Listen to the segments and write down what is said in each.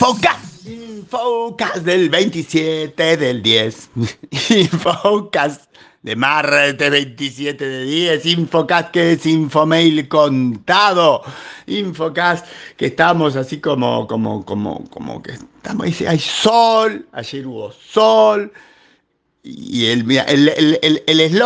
Infocas. Infocas del 27 del 10. Infocas de martes 27 de 10. Infocas que es Infomail contado. Infocas que estamos así como, como, como, como que estamos, hay sol, ayer hubo sol. Y el eslogan el, el,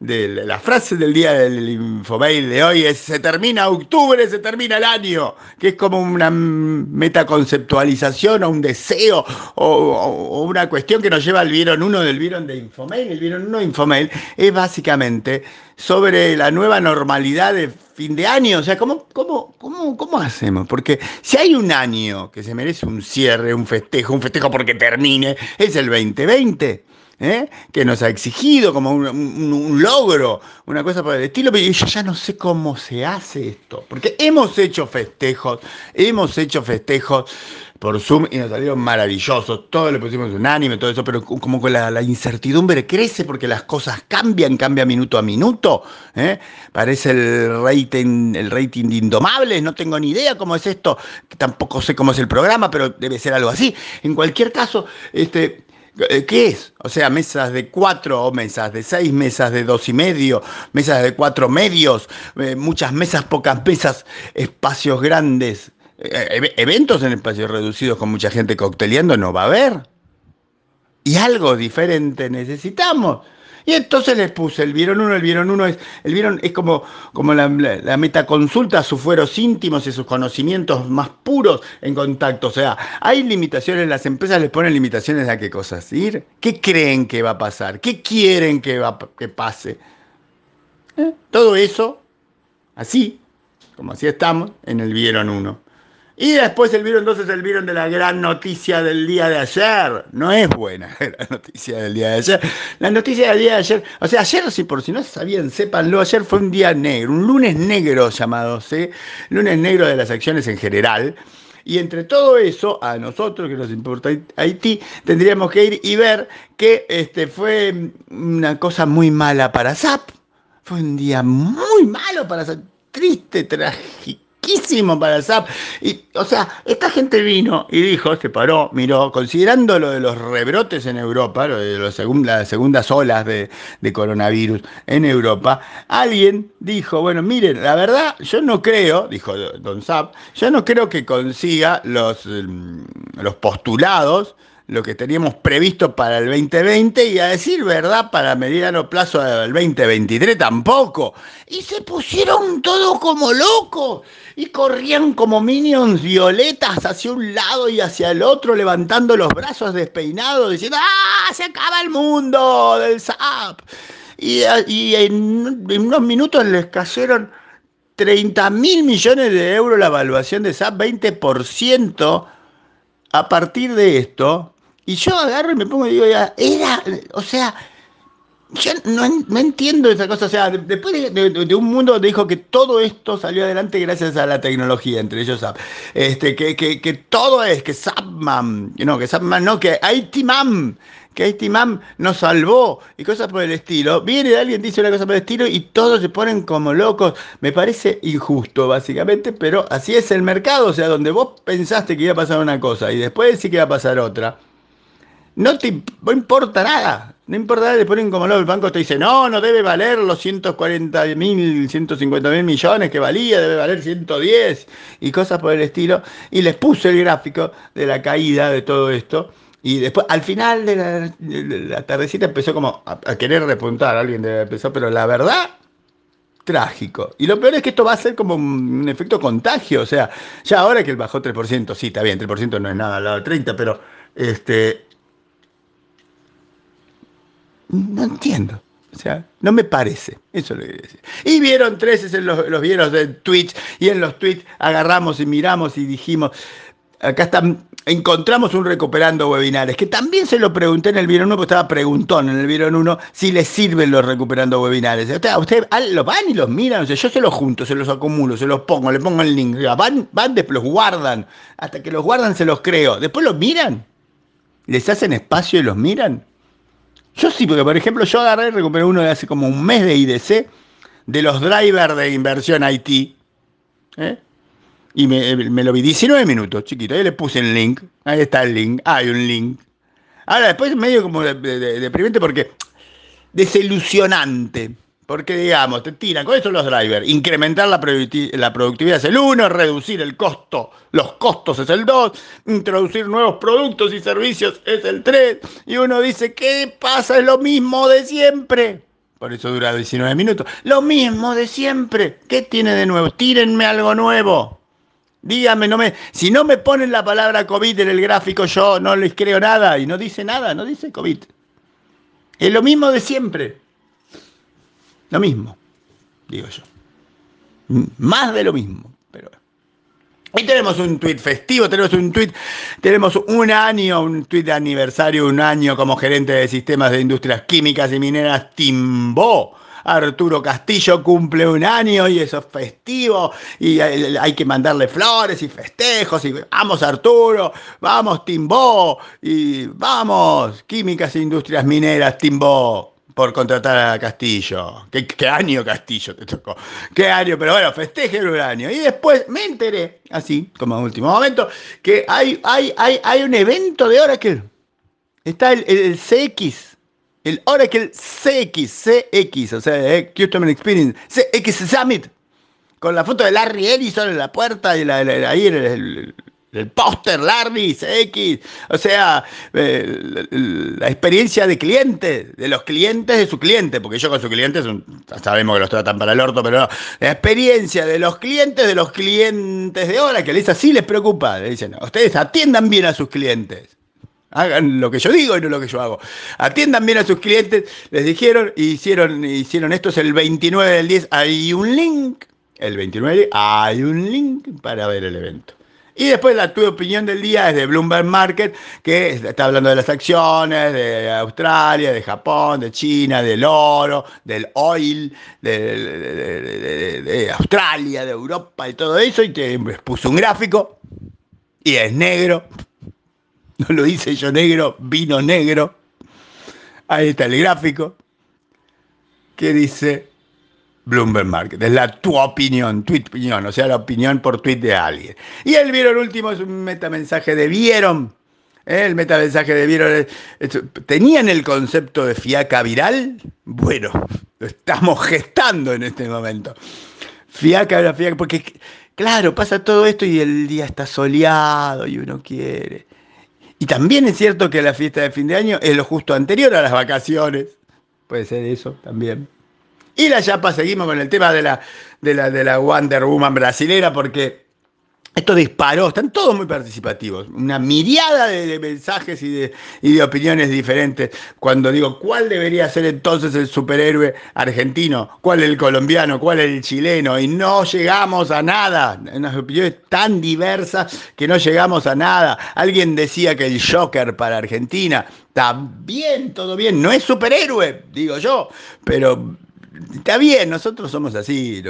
de la frase del día del Infomail de hoy es se termina octubre, se termina el año, que es como una metaconceptualización o un deseo o, una cuestión que nos lleva al vieron uno del vieron de Infomail, el vieron uno de Infomail, es básicamente sobre la nueva normalidad de fin de año. O sea, ¿cómo, cómo, cómo, cómo hacemos? Porque si hay un año que se merece un cierre, un festejo, un festejo porque termine, es el 2020. ¿Eh? que nos ha exigido como un, logro, una cosa por el estilo, pero yo ya no sé cómo se hace esto, porque hemos hecho festejos, hemos hecho festejos por Zoom y nos salieron maravillosos, todos le pusimos un ánimo, todo eso, pero como que la, incertidumbre crece porque las cosas cambian, cambia minuto a minuto, ¿eh? parece el rating, el rating de Indomables, no tengo ni idea cómo es esto, tampoco sé cómo es el programa, pero debe ser algo así. En cualquier caso, este, ¿Qué es? O sea, mesas de cuatro o mesas de seis, mesas de dos y medio, mesas de cuatro medios, eh, muchas mesas, pocas mesas, espacios grandes. Eh, eventos en espacios reducidos con mucha gente cocteleando no va a haber. Y algo diferente necesitamos. Y entonces les puse el vieron uno, el vieron uno es, el vieron es como, como la, la, metaconsulta a sus fueros íntimos y sus conocimientos más puros en contacto. O sea, hay limitaciones, las empresas les ponen limitaciones a qué cosas ir, qué creen que va a pasar, qué quieren que, va, que pase. ¿Eh? Todo eso, así, como así estamos, en el vieron uno. Y después el vieron entonces el vieron de la gran noticia del día de ayer. No es buena la noticia del día de ayer. La noticia del día de ayer, o sea, ayer, si por si no sabían, sépanlo, ayer fue un día negro, un lunes negro llamado, ¿sí? Lunes negro de las acciones en general. Y entre todo eso, a nosotros que nos importa Haití, tendríamos que ir y ver que este, fue una cosa muy mala para SAP. Fue un día muy malo para SAP, triste, trágico para el SAP. Y, o sea, esta gente vino y dijo, se paró, miró, considerando lo de los rebrotes en Europa, lo de las segundas olas de, coronavirus en Europa, alguien dijo, bueno, miren, la verdad, yo no creo, dijo Don SAP, yo no creo que consiga los, mm, los postulados lo que teníamos previsto para el 2020 y a decir verdad, para mediano plazo del 2023 tampoco. Y se pusieron todos como locos y corrían como minions violetas hacia un lado y hacia el otro, levantando los brazos despeinados, diciendo, ¡ah! Se acaba el mundo del SAP. Y, en, en unos minutos les cayeron 30 mil millones de euros la evaluación de SAP, 20%. A partir de esto, y yo agarro y me pongo y digo, era, o sea, yo no, entiendo esa cosa. O sea, después de, un mundo dijo que todo esto salió adelante gracias a la tecnología, entre ellos SAP. Este, que, que, que todo es, que SAPMAM, no, que SAPMAM, no, que ITMAM, que ITMAM nos salvó y cosas por el estilo. Viene alguien, dice una cosa por el estilo y todos se ponen como locos. Me parece injusto, básicamente, pero así es el mercado. O sea, donde vos pensaste que iba a pasar una cosa y después sí que iba a pasar otra no te importa nada. No importa nada, le ponen como lo el banco te dice, no, no debe valer los 140 mil, 150 mil millones que valía, debe valer 110 y cosas por el estilo. Y les puse el gráfico de la caída de todo esto. Y después, al final de la, tardecita empezó como a, querer repuntar, alguien empezar, pero la verdad, trágico. Y lo peor es que esto va a ser como un efecto contagio, o sea, ya ahora que el bajó 3%, sí, está bien, 3% no es nada al lado de 30, pero este, no entiendo. O sea, no me parece. Eso lo que decir. Y vieron tres, los, los vieron de Twitch, y en los tweets agarramos y miramos y dijimos, acá están, encontramos un recuperando webinares, que también se lo pregunté en el Vieron 1, porque estaba preguntón en el Vieron 1 si les sirven los recuperando webinares. Ustedes usted, los van y los miran, o sea, yo se los junto, se los acumulo, se los pongo, le pongo el link, van, van, después los guardan, hasta que los guardan se los creo, después los miran. ¿Les hacen espacio y los miran? Yo sí, porque por ejemplo yo agarré y recuperé uno de hace como un mes de IDC, de los drivers de inversión IT. ¿eh? Y me, lo vi 19 minutos, chiquito. Ahí le puse el link. Ahí está el link. Hay un link. Ahora después medio como deprimente porque desilusionante. Porque, digamos, te tiran con eso los drivers. Incrementar la, productividad es el 1, reducir el costo, los costos es el 2, introducir nuevos productos y servicios es el 3. Y uno dice, ¿qué pasa? Es lo mismo de siempre. Por eso dura 19 minutos. Lo mismo de siempre. ¿Qué tiene de nuevo? Tírenme algo nuevo. Díganme, no me, si no me ponen la palabra COVID en el gráfico, yo no les creo nada. Y no dice nada, no dice COVID. Es lo mismo de siempre. Lo mismo, digo yo. Más de lo mismo, pero Ahí tenemos un tuit festivo, tenemos un tuit, tenemos un año, un tuit de aniversario, un año como gerente de sistemas de industrias químicas y mineras Timbó. Arturo Castillo cumple un año y eso es festivo y hay que mandarle flores y festejos y vamos Arturo, vamos Timbó y vamos Químicas e Industrias Mineras Timbó por contratar a Castillo. ¿Qué, año Castillo te tocó? ¿Qué año? Pero bueno, festeje el año. Y después me enteré, así como último momento, que hay, hay, hay, hay un evento de Oracle. Está el, el, CX, el Oracle CX, CX, o sea, eh, Customer Experience, CX Summit, con la foto de Larry Ellison en la puerta y la, ahí en el el póster, Larry, CX, o sea, eh, la, experiencia de cliente, de los clientes de su cliente, porque yo con sus clientes sabemos que los tratan para el orto, pero no, la experiencia de los clientes de los clientes de ahora, que les así les preocupa, le dicen, ustedes atiendan bien a sus clientes. Hagan lo que yo digo y no lo que yo hago. Atiendan bien a sus clientes, les dijeron, hicieron, hicieron esto es el 29 del 10, hay un link, el 29 hay un link para ver el evento. Y después la tu opinión del día es de Bloomberg Market, que está hablando de las acciones de Australia, de Japón, de China, del oro, del oil, de, Australia, de Europa y todo eso. Y te puso un gráfico y es negro. No lo hice yo negro, vino negro. Ahí está el gráfico que dice Bloomberg Market. Es la tu opinión, tu opinión, o sea, la opinión por tweet de alguien. Y el vieron último es un metamensaje de vieron. ¿eh? El metamensaje de vieron. ¿Tenían el concepto de fiaca viral? Bueno, lo estamos gestando en este momento. Fiaca, fiaca, porque claro, pasa todo esto y el día está soleado y uno quiere. Y también es cierto que la fiesta de fin de año es lo justo anterior a las vacaciones. Puede ser eso también. Y la chapa, seguimos con el tema de la, de la, de la Wonder Woman brasilera, porque esto disparó, están todos muy participativos, una miriada de, mensajes y de, y de, opiniones diferentes. Cuando digo, ¿cuál debería ser entonces el superhéroe argentino? ¿Cuál el colombiano? ¿Cuál el chileno? Y no llegamos a nada. Unas opiniones tan diversas que no llegamos a nada. Alguien decía que el Joker para Argentina, bien, todo bien, no es superhéroe, digo yo, pero Está bien, nosotros somos así,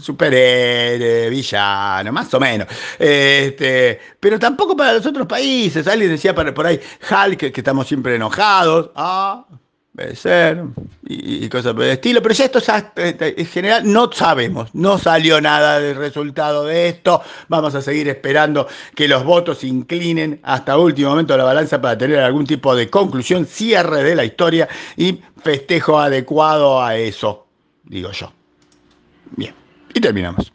superhéroes, villanos, más o menos. Este, pero tampoco para los otros países. Alguien decía por, ahí, Hulk, que, estamos siempre enojados. Ah, puede ser, y, cosas por el estilo, pero ya esto ya, este, en general no sabemos, no salió nada del resultado de esto, vamos a seguir esperando que los votos inclinen hasta último momento la balanza para tener algún tipo de conclusión, cierre de la historia y festejo adecuado a eso, digo yo. Bien, y terminamos.